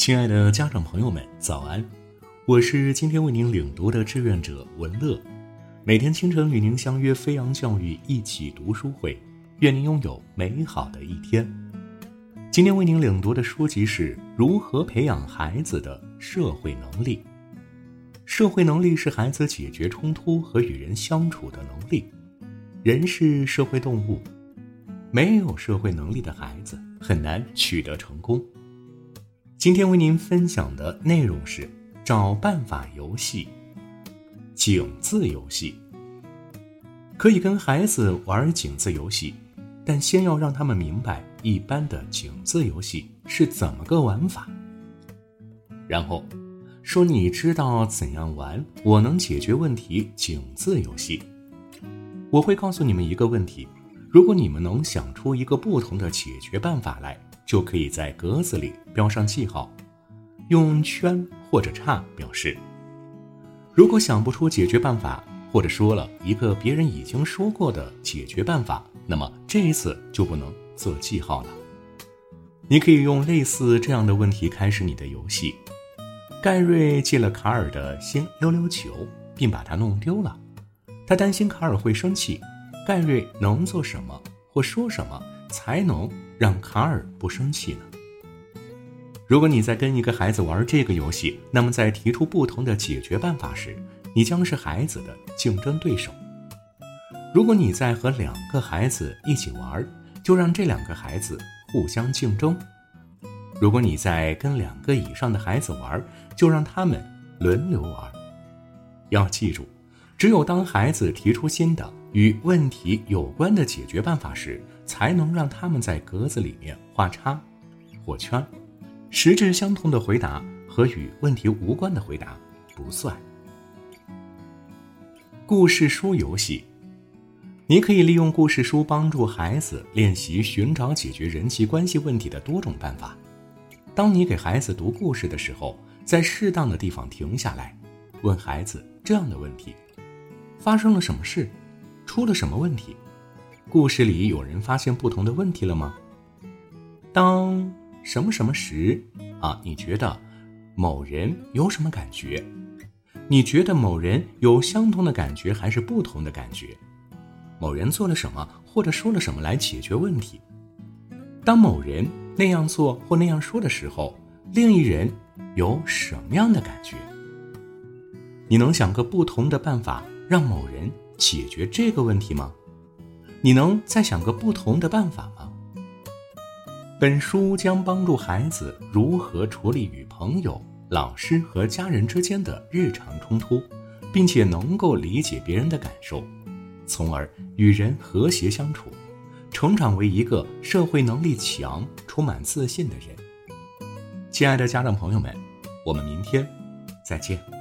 亲爱的家长朋友们，早安！我是今天为您领读的志愿者文乐，每天清晨与您相约飞扬教育一起读书会，愿您拥有美好的一天。今天为您领读的书籍是《如何培养孩子的社会能力》。社会能力是孩子解决冲突和与人相处的能力。人是社会动物，没有社会能力的孩子很难取得成功。今天为您分享的内容是找办法游戏、井字游戏。可以跟孩子玩井字游戏，但先要让他们明白一般的井字游戏是怎么个玩法。然后说你知道怎样玩，我能解决问题。井字游戏，我会告诉你们一个问题，如果你们能想出一个不同的解决办法来。就可以在格子里标上记号，用圈或者叉表示。如果想不出解决办法，或者说了一个别人已经说过的解决办法，那么这一次就不能做记号了。你可以用类似这样的问题开始你的游戏：盖瑞借了卡尔的新溜溜球，并把它弄丢了。他担心卡尔会生气，盖瑞能做什么或说什么？才能让卡尔不生气呢。如果你在跟一个孩子玩这个游戏，那么在提出不同的解决办法时，你将是孩子的竞争对手。如果你在和两个孩子一起玩，就让这两个孩子互相竞争。如果你在跟两个以上的孩子玩，就让他们轮流玩。要记住，只有当孩子提出新的与问题有关的解决办法时，才能让他们在格子里面画叉或圈，实质相同的回答和与问题无关的回答不算。故事书游戏，你可以利用故事书帮助孩子练习寻找解决人际关系问题的多种办法。当你给孩子读故事的时候，在适当的地方停下来，问孩子这样的问题：发生了什么事？出了什么问题？故事里有人发现不同的问题了吗？当什么什么时，啊，你觉得某人有什么感觉？你觉得某人有相同的感觉还是不同的感觉？某人做了什么或者说了什么来解决问题？当某人那样做或那样说的时候，另一人有什么样的感觉？你能想个不同的办法让某人解决这个问题吗？你能再想个不同的办法吗？本书将帮助孩子如何处理与朋友、老师和家人之间的日常冲突，并且能够理解别人的感受，从而与人和谐相处，成长为一个社会能力强、充满自信的人。亲爱的家长朋友们，我们明天再见。